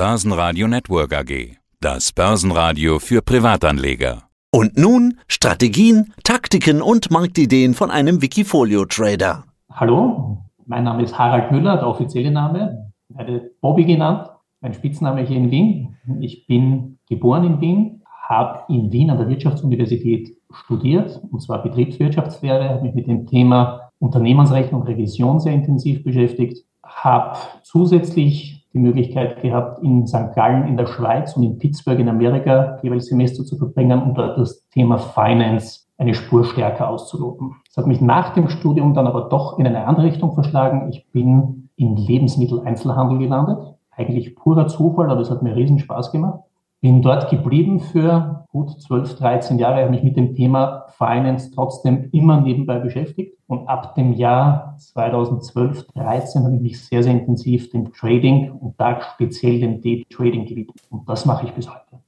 Börsenradio Network AG. Das Börsenradio für Privatanleger. Und nun Strategien, Taktiken und Marktideen von einem Wikifolio-Trader. Hallo, mein Name ist Harald Müller, der offizielle Name, werde Bobby genannt, mein Spitzname hier in Wien. Ich bin geboren in Wien, habe in Wien an der Wirtschaftsuniversität studiert, und zwar Betriebswirtschaftslehre, habe mich mit dem Thema Unternehmensrechnung, Revision sehr intensiv beschäftigt, habe zusätzlich die Möglichkeit gehabt, in St. Gallen in der Schweiz und in Pittsburgh in Amerika jeweils Semester zu verbringen und dort das Thema Finance eine Spur stärker auszuloten. Das hat mich nach dem Studium dann aber doch in eine andere Richtung verschlagen. Ich bin in Lebensmitteleinzelhandel gelandet. Eigentlich purer Zufall, aber es hat mir riesen Spaß gemacht. Bin dort geblieben für gut 12, 13 Jahre, habe mich mit dem Thema Finance trotzdem immer nebenbei beschäftigt. Und ab dem Jahr 2012, 13 habe ich mich sehr, sehr intensiv dem Trading und da speziell dem Day-Trading gewidmet. Und das mache ich bis heute.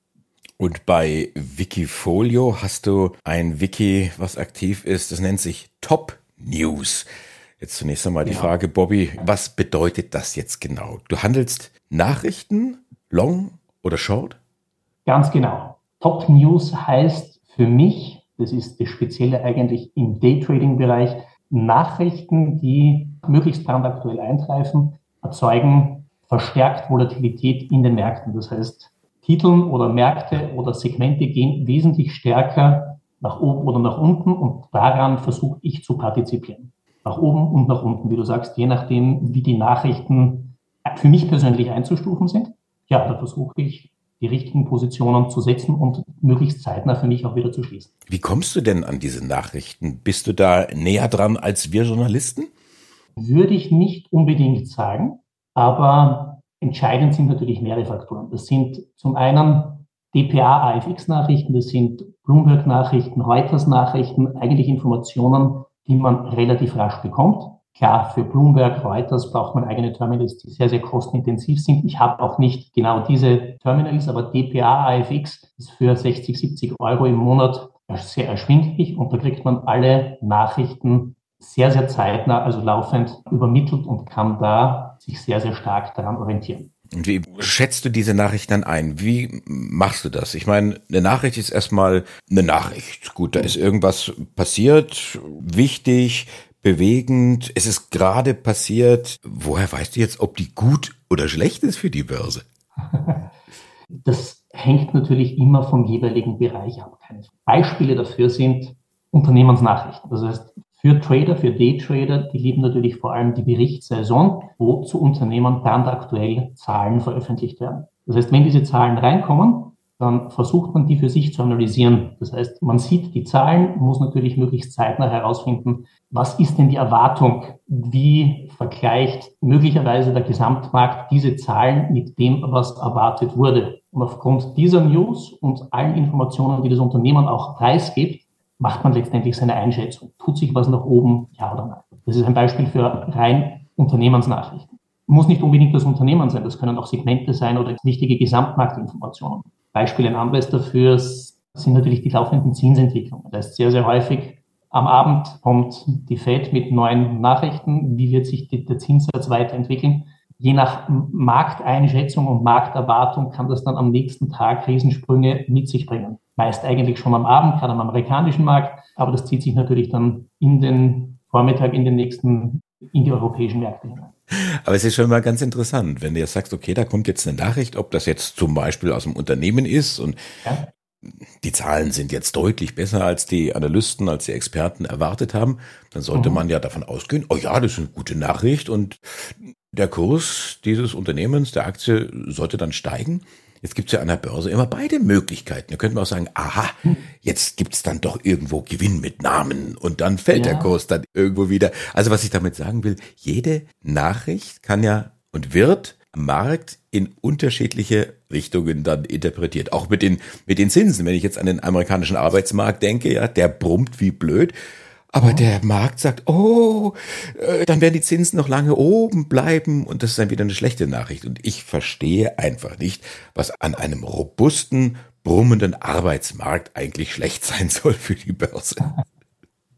Und bei Wikifolio hast du ein Wiki, was aktiv ist, das nennt sich Top News. Jetzt zunächst einmal die ja. Frage, Bobby, was bedeutet das jetzt genau? Du handelst Nachrichten, Long oder Short? Ganz genau. Top News heißt für mich, das ist das Spezielle eigentlich im Daytrading-Bereich, Nachrichten, die möglichst brandaktuell eintreffen, erzeugen verstärkt Volatilität in den Märkten. Das heißt, Titeln oder Märkte oder Segmente gehen wesentlich stärker nach oben oder nach unten und daran versuche ich zu partizipieren. Nach oben und nach unten, wie du sagst, je nachdem, wie die Nachrichten für mich persönlich einzustufen sind. Ja, da versuche ich die richtigen Positionen zu setzen und möglichst zeitnah für mich auch wieder zu schließen. Wie kommst du denn an diese Nachrichten? Bist du da näher dran als wir Journalisten? Würde ich nicht unbedingt sagen, aber entscheidend sind natürlich mehrere Faktoren. Das sind zum einen DPA, AFX-Nachrichten, das sind Bloomberg-Nachrichten, Reuters-Nachrichten, eigentlich Informationen, die man relativ rasch bekommt. Klar, für Bloomberg, Reuters braucht man eigene Terminals, die sehr, sehr kostenintensiv sind. Ich habe auch nicht genau diese Terminals, aber DPA AFX ist für 60, 70 Euro im Monat sehr erschwinglich und da kriegt man alle Nachrichten sehr, sehr zeitnah, also laufend übermittelt und kann da sich sehr, sehr stark daran orientieren. Und wie schätzt du diese Nachricht dann ein? Wie machst du das? Ich meine, eine Nachricht ist erstmal eine Nachricht. Gut, da ist irgendwas passiert, wichtig, bewegend. Es ist gerade passiert. Woher weißt du jetzt, ob die gut oder schlecht ist für die Börse? Das hängt natürlich immer vom jeweiligen Bereich ab. Beispiele dafür sind Unternehmensnachrichten. Das heißt, für Trader, für Daytrader, die lieben natürlich vor allem die Berichtssaison, wo zu Unternehmen brandaktuell Zahlen veröffentlicht werden. Das heißt, wenn diese Zahlen reinkommen, dann versucht man die für sich zu analysieren. Das heißt, man sieht die Zahlen, muss natürlich möglichst zeitnah herausfinden, was ist denn die Erwartung? Wie vergleicht möglicherweise der Gesamtmarkt diese Zahlen mit dem, was erwartet wurde? Und aufgrund dieser News und allen Informationen, die das Unternehmen auch preisgibt, macht man letztendlich seine Einschätzung. Tut sich was nach oben, ja oder nein? Das ist ein Beispiel für rein Unternehmensnachrichten. Muss nicht unbedingt das Unternehmen sein, das können auch Segmente sein oder wichtige Gesamtmarktinformationen. Beispiel ein anderes dafür sind natürlich die laufenden Zinsentwicklungen. Das heißt, sehr, sehr häufig am Abend kommt die Fed mit neuen Nachrichten. Wie wird sich der Zinssatz weiterentwickeln? Je nach Markteinschätzung und Markterwartung kann das dann am nächsten Tag Riesensprünge mit sich bringen. Meist eigentlich schon am Abend, gerade am amerikanischen Markt, aber das zieht sich natürlich dann in den Vormittag, in den nächsten, in die europäischen Märkte hinein. Aber es ist schon mal ganz interessant, wenn du jetzt sagst, okay, da kommt jetzt eine Nachricht, ob das jetzt zum Beispiel aus dem Unternehmen ist und ja. die Zahlen sind jetzt deutlich besser, als die Analysten, als die Experten erwartet haben, dann sollte mhm. man ja davon ausgehen, oh ja, das ist eine gute Nachricht und der Kurs dieses Unternehmens, der Aktie, sollte dann steigen. Jetzt gibt es ja an der Börse immer beide Möglichkeiten. Da könnte man auch sagen, aha, jetzt gibt es dann doch irgendwo Gewinn mit Namen und dann fällt ja. der Kurs dann irgendwo wieder. Also was ich damit sagen will, jede Nachricht kann ja und wird am Markt in unterschiedliche Richtungen dann interpretiert. Auch mit den, mit den Zinsen. Wenn ich jetzt an den amerikanischen Arbeitsmarkt denke, ja, der brummt wie blöd. Aber der Markt sagt, oh, äh, dann werden die Zinsen noch lange oben bleiben und das ist dann wieder eine schlechte Nachricht. Und ich verstehe einfach nicht, was an einem robusten, brummenden Arbeitsmarkt eigentlich schlecht sein soll für die Börse.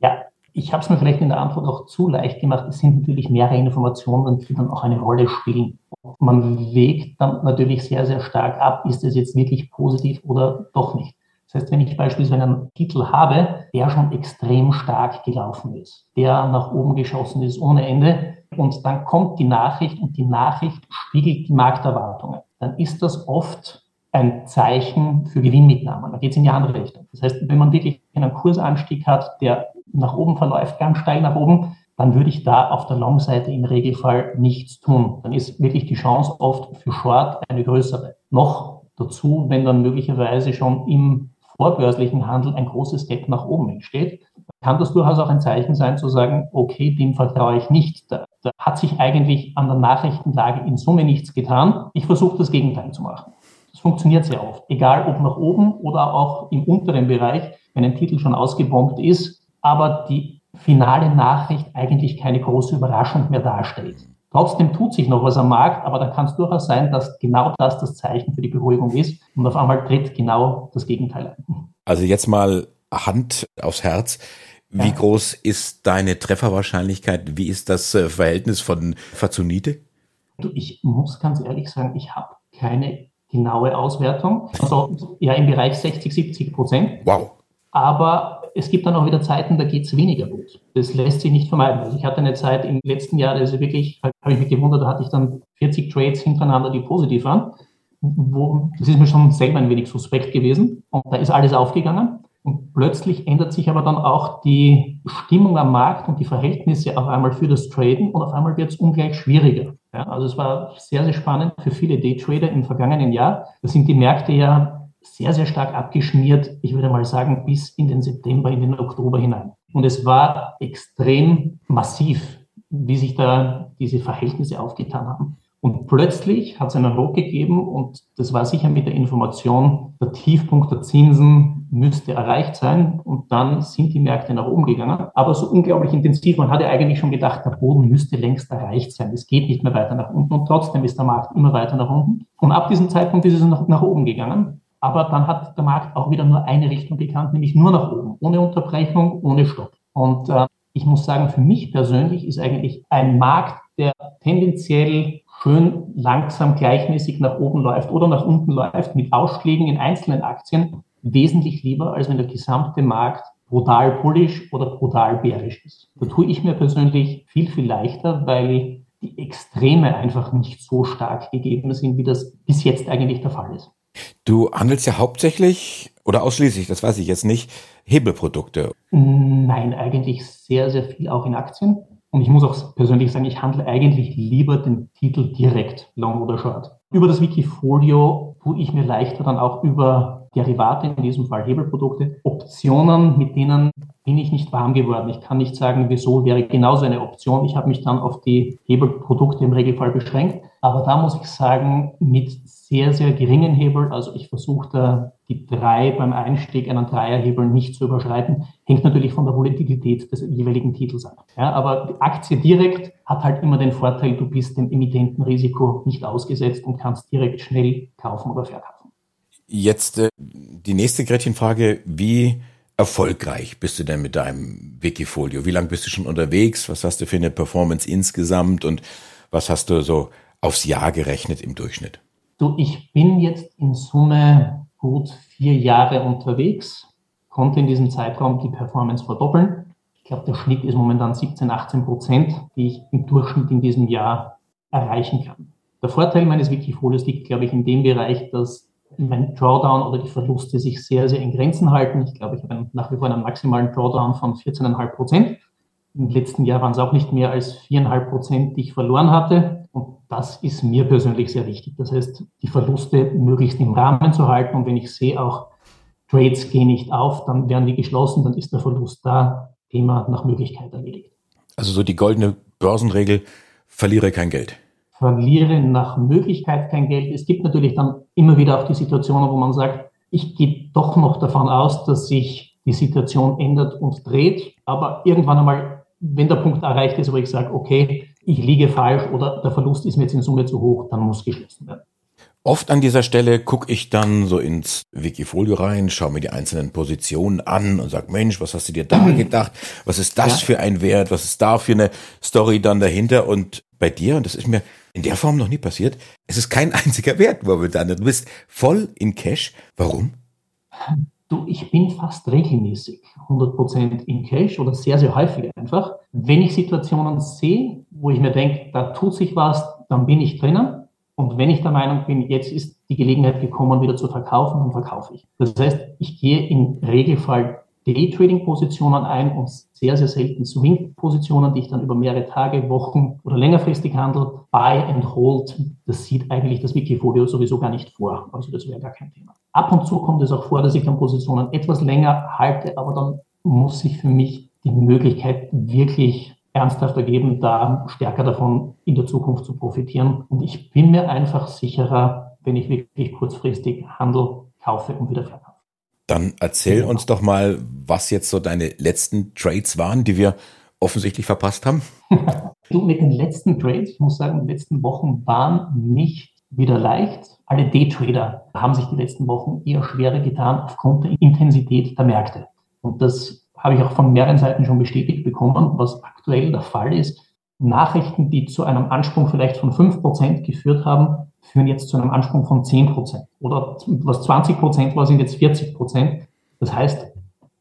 Ja, ich habe es mir vielleicht in der Antwort auch zu leicht gemacht. Es sind natürlich mehrere Informationen, die dann auch eine Rolle spielen. man wägt dann natürlich sehr, sehr stark ab, ist es jetzt wirklich positiv oder doch nicht. Das heißt, wenn ich beispielsweise einen Titel habe, der schon extrem stark gelaufen ist, der nach oben geschossen ist ohne Ende, und dann kommt die Nachricht und die Nachricht spiegelt die Markterwartungen, dann ist das oft ein Zeichen für Gewinnmitnahmen. Da geht es in die andere Richtung. Das heißt, wenn man wirklich einen Kursanstieg hat, der nach oben verläuft, ganz steil nach oben, dann würde ich da auf der Long-Seite im Regelfall nichts tun. Dann ist wirklich die Chance oft für Short eine größere. Noch dazu, wenn dann möglicherweise schon im vorbörslichen Handel ein großes Gap nach oben entsteht, kann das durchaus auch ein Zeichen sein, zu sagen, okay, dem vertraue ich nicht. Da, da hat sich eigentlich an der Nachrichtenlage in Summe nichts getan. Ich versuche das Gegenteil zu machen. Das funktioniert sehr oft, egal ob nach oben oder auch im unteren Bereich, wenn ein Titel schon ausgebombt ist, aber die finale Nachricht eigentlich keine große Überraschung mehr darstellt. Trotzdem tut sich noch was am Markt, aber da kann es durchaus sein, dass genau das das Zeichen für die Beruhigung ist und auf einmal tritt genau das Gegenteil ein. Also jetzt mal Hand aufs Herz. Wie ja. groß ist deine Trefferwahrscheinlichkeit? Wie ist das äh, Verhältnis von Fazonite? Ich muss ganz ehrlich sagen, ich habe keine genaue Auswertung. Also ja im Bereich 60, 70 Prozent. Wow. Aber es gibt dann auch wieder Zeiten, da geht es weniger gut. Das lässt sich nicht vermeiden. Also ich hatte eine Zeit im letzten Jahr, also wirklich, habe ich mich gewundert, da hatte ich dann 40 Trades hintereinander, die positiv waren. Wo, das ist mir schon selber ein wenig suspekt gewesen. Und da ist alles aufgegangen. Und plötzlich ändert sich aber dann auch die Stimmung am Markt und die Verhältnisse auf einmal für das Traden und auf einmal wird es ungleich schwieriger. Ja, also es war sehr, sehr spannend für viele Daytrader im vergangenen Jahr. Da sind die Märkte ja sehr, sehr stark abgeschmiert, ich würde mal sagen, bis in den September, in den Oktober hinein. Und es war extrem massiv, wie sich da diese Verhältnisse aufgetan haben. Und plötzlich hat es einen Ruck gegeben und das war sicher mit der Information, der Tiefpunkt der Zinsen müsste erreicht sein und dann sind die Märkte nach oben gegangen. Aber so unglaublich intensiv, man hatte eigentlich schon gedacht, der Boden müsste längst erreicht sein. Es geht nicht mehr weiter nach unten und trotzdem ist der Markt immer weiter nach unten. Und ab diesem Zeitpunkt ist es noch nach oben gegangen. Aber dann hat der Markt auch wieder nur eine Richtung gekannt, nämlich nur nach oben, ohne Unterbrechung, ohne Stopp. Und äh, ich muss sagen, für mich persönlich ist eigentlich ein Markt, der tendenziell schön langsam gleichmäßig nach oben läuft oder nach unten läuft mit Ausschlägen in einzelnen Aktien wesentlich lieber, als wenn der gesamte Markt brutal bullish oder brutal bärisch ist. Da tue ich mir persönlich viel, viel leichter, weil die Extreme einfach nicht so stark gegeben sind, wie das bis jetzt eigentlich der Fall ist. Du handelst ja hauptsächlich oder ausschließlich, das weiß ich jetzt nicht, Hebelprodukte. Nein, eigentlich sehr, sehr viel auch in Aktien. Und ich muss auch persönlich sagen, ich handle eigentlich lieber den Titel direkt, long oder short. Über das Wikifolio tue ich mir leichter dann auch über Derivate, in diesem Fall Hebelprodukte, Optionen, mit denen bin ich nicht warm geworden. Ich kann nicht sagen, wieso wäre genauso eine Option. Ich habe mich dann auf die Hebelprodukte im Regelfall beschränkt. Aber da muss ich sagen, mit sehr, sehr geringen Hebel, also ich versuche da die drei beim Einstieg einen Dreierhebel nicht zu überschreiten, hängt natürlich von der Volatilität des jeweiligen Titels ab. Ja, aber die Aktie direkt hat halt immer den Vorteil, du bist dem Emittentenrisiko nicht ausgesetzt und kannst direkt schnell kaufen oder verkaufen. Jetzt äh, die nächste Gretchenfrage, wie erfolgreich bist du denn mit deinem Wikifolio? Wie lange bist du schon unterwegs? Was hast du für eine Performance insgesamt und was hast du so aufs Jahr gerechnet im Durchschnitt? Du, ich bin jetzt in Summe gut vier Jahre unterwegs, konnte in diesem Zeitraum die Performance verdoppeln. Ich glaube, der Schnitt ist momentan 17, 18 Prozent, die ich im Durchschnitt in diesem Jahr erreichen kann. Der Vorteil meines Wikifolios liegt, glaube ich, in dem Bereich, dass mein Drawdown oder die Verluste sich sehr, sehr in Grenzen halten. Ich glaube, ich habe nach wie vor einen maximalen Drawdown von 14,5 Prozent. Im letzten Jahr waren es auch nicht mehr als 4,5 Prozent, die ich verloren hatte. Und das ist mir persönlich sehr wichtig. Das heißt, die Verluste möglichst im Rahmen zu halten. Und wenn ich sehe, auch Trades gehen nicht auf, dann werden die geschlossen, dann ist der Verlust da, Thema nach Möglichkeit erledigt. Also so die goldene Börsenregel, verliere kein Geld. Verliere nach Möglichkeit kein Geld. Es gibt natürlich dann immer wieder auch die Situationen, wo man sagt, ich gehe doch noch davon aus, dass sich die Situation ändert und dreht. Aber irgendwann einmal, wenn der Punkt erreicht ist, wo ich sage, okay, ich liege falsch oder der Verlust ist mir jetzt in Summe zu hoch, dann muss geschlossen werden. Oft an dieser Stelle gucke ich dann so ins Wikifolio rein, schaue mir die einzelnen Positionen an und sage, Mensch, was hast du dir da gedacht? Was ist das ja. für ein Wert? Was ist da für eine Story dann dahinter? Und bei dir, und das ist mir in der Form noch nie passiert. Es ist kein einziger Wert momentan. Du bist voll in Cash. Warum? Du, ich bin fast regelmäßig 100% in Cash oder sehr, sehr häufig einfach. Wenn ich Situationen sehe, wo ich mir denke, da tut sich was, dann bin ich drinnen. Und wenn ich der Meinung bin, jetzt ist die Gelegenheit gekommen, wieder zu verkaufen, dann verkaufe ich. Das heißt, ich gehe im Regelfall Day-Trading-Positionen ein und sehr, sehr selten Swing-Positionen, die ich dann über mehrere Tage, Wochen oder längerfristig handle. Buy and Hold, das sieht eigentlich das Wikifolio sowieso gar nicht vor. Also das wäre gar kein Thema. Ab und zu kommt es auch vor, dass ich dann Positionen etwas länger halte, aber dann muss sich für mich die Möglichkeit wirklich ernsthaft ergeben, da stärker davon in der Zukunft zu profitieren. Und ich bin mir einfach sicherer, wenn ich wirklich kurzfristig Handel kaufe und wieder verkaufe. Dann erzähl ja. uns doch mal, was jetzt so deine letzten Trades waren, die wir offensichtlich verpasst haben. du, mit den letzten Trades, ich muss sagen, die letzten Wochen waren nicht wieder leicht. Alle Daytrader haben sich die letzten Wochen eher schwerer getan aufgrund der Intensität der Märkte. Und das habe ich auch von mehreren Seiten schon bestätigt bekommen, was aktuell der Fall ist. Nachrichten, die zu einem Ansprung vielleicht von 5% geführt haben, führen jetzt zu einem Ansprung von 10%. Oder was 20% war, sind jetzt 40%. Das heißt,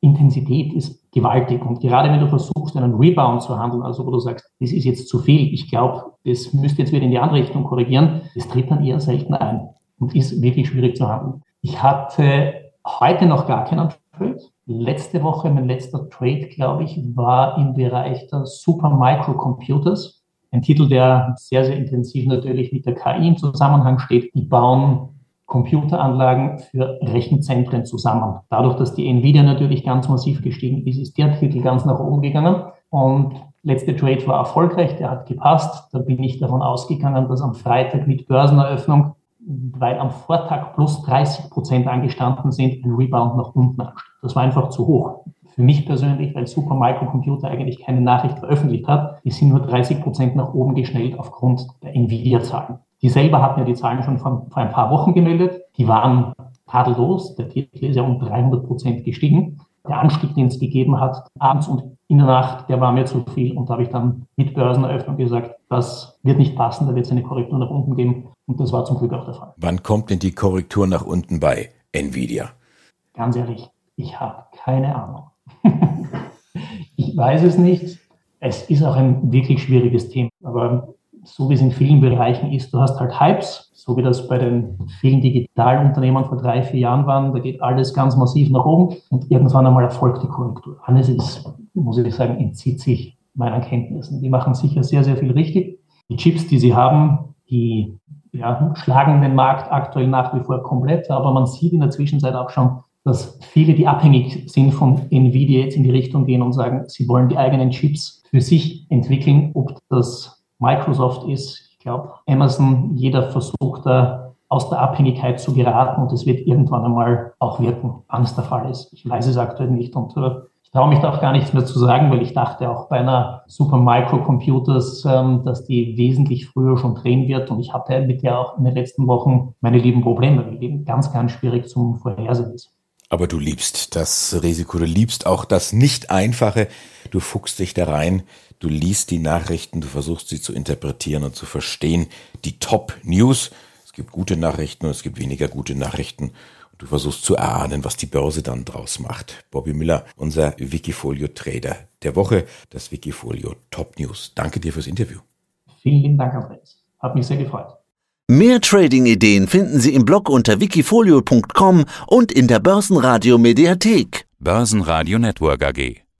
Intensität ist gewaltig. Und gerade wenn du versuchst, einen Rebound zu handeln, also wo du sagst, das ist jetzt zu viel, ich glaube, das müsste jetzt wieder in die andere Richtung korrigieren, das tritt dann eher selten ein und ist wirklich schwierig zu handeln. Ich hatte heute noch gar keinen Trade. Letzte Woche, mein letzter Trade, glaube ich, war im Bereich der Super Microcomputers. Ein Titel, der sehr, sehr intensiv natürlich mit der KI im Zusammenhang steht. Die bauen Computeranlagen für Rechenzentren zusammen. Dadurch, dass die Nvidia natürlich ganz massiv gestiegen ist, ist der Titel ganz nach oben gegangen. Und letzte Trade war erfolgreich, der hat gepasst. Da bin ich davon ausgegangen, dass am Freitag mit Börseneröffnung, weil am Vortag plus 30 Prozent angestanden sind, ein Rebound nach unten ansteht. Das war einfach zu hoch. Für mich persönlich, weil Super Microcomputer eigentlich keine Nachricht veröffentlicht hat, die sind nur 30 Prozent nach oben geschnellt aufgrund der Nvidia-Zahlen. Die selber hatten ja die Zahlen schon vor, vor ein paar Wochen gemeldet. Die waren tadellos. Der Titel ist ja um 300 Prozent gestiegen. Der Anstieg, den es gegeben hat, abends und in der Nacht, der war mir zu viel. Und da habe ich dann mit Börseneröffnung gesagt, das wird nicht passen, da wird es eine Korrektur nach unten geben. Und das war zum Glück auch der Fall. Wann kommt denn die Korrektur nach unten bei Nvidia? Ganz ehrlich, ich habe keine Ahnung. ich weiß es nicht. Es ist auch ein wirklich schwieriges Thema. Aber so wie es in vielen Bereichen ist, du hast halt Hypes, so wie das bei den vielen Digitalunternehmen vor drei, vier Jahren waren. Da geht alles ganz massiv nach oben und irgendwann einmal erfolgt die Korrektur. Alles ist, muss ich sagen, entzieht sich meinen Kenntnissen. Die machen sicher sehr, sehr viel richtig. Die Chips, die sie haben, die ja, schlagen den Markt aktuell nach wie vor komplett, aber man sieht in der Zwischenzeit auch schon, dass viele, die abhängig sind von Nvidia, jetzt in die Richtung gehen und sagen, sie wollen die eigenen Chips für sich entwickeln, ob das Microsoft ist. Ich glaube, Amazon, jeder versucht da aus der Abhängigkeit zu geraten und es wird irgendwann einmal auch wirken, wann es der Fall ist. Ich weiß es aktuell nicht und äh, traue mich da auch gar nichts mehr zu sagen, weil ich dachte auch bei einer Super Microcomputers, ähm, dass die wesentlich früher schon drehen wird und ich hatte mit der auch in den letzten Wochen meine lieben Probleme, weil die ganz, ganz schwierig zum Vorhersehen ist. Aber du liebst das Risiko, du liebst auch das Nicht-Einfache. Du fuchst dich da rein, du liest die Nachrichten, du versuchst sie zu interpretieren und zu verstehen. Die Top-News. Es gibt gute Nachrichten und es gibt weniger gute Nachrichten. Du versuchst zu erahnen, was die Börse dann draus macht. Bobby Miller, unser Wikifolio-Trader der Woche, das Wikifolio Top News. Danke dir fürs Interview. Vielen lieben Dank, Andreas. Hat mich sehr gefreut. Mehr Trading-Ideen finden Sie im Blog unter wikifolio.com und in der Börsenradio Mediathek. Börsenradio Network AG.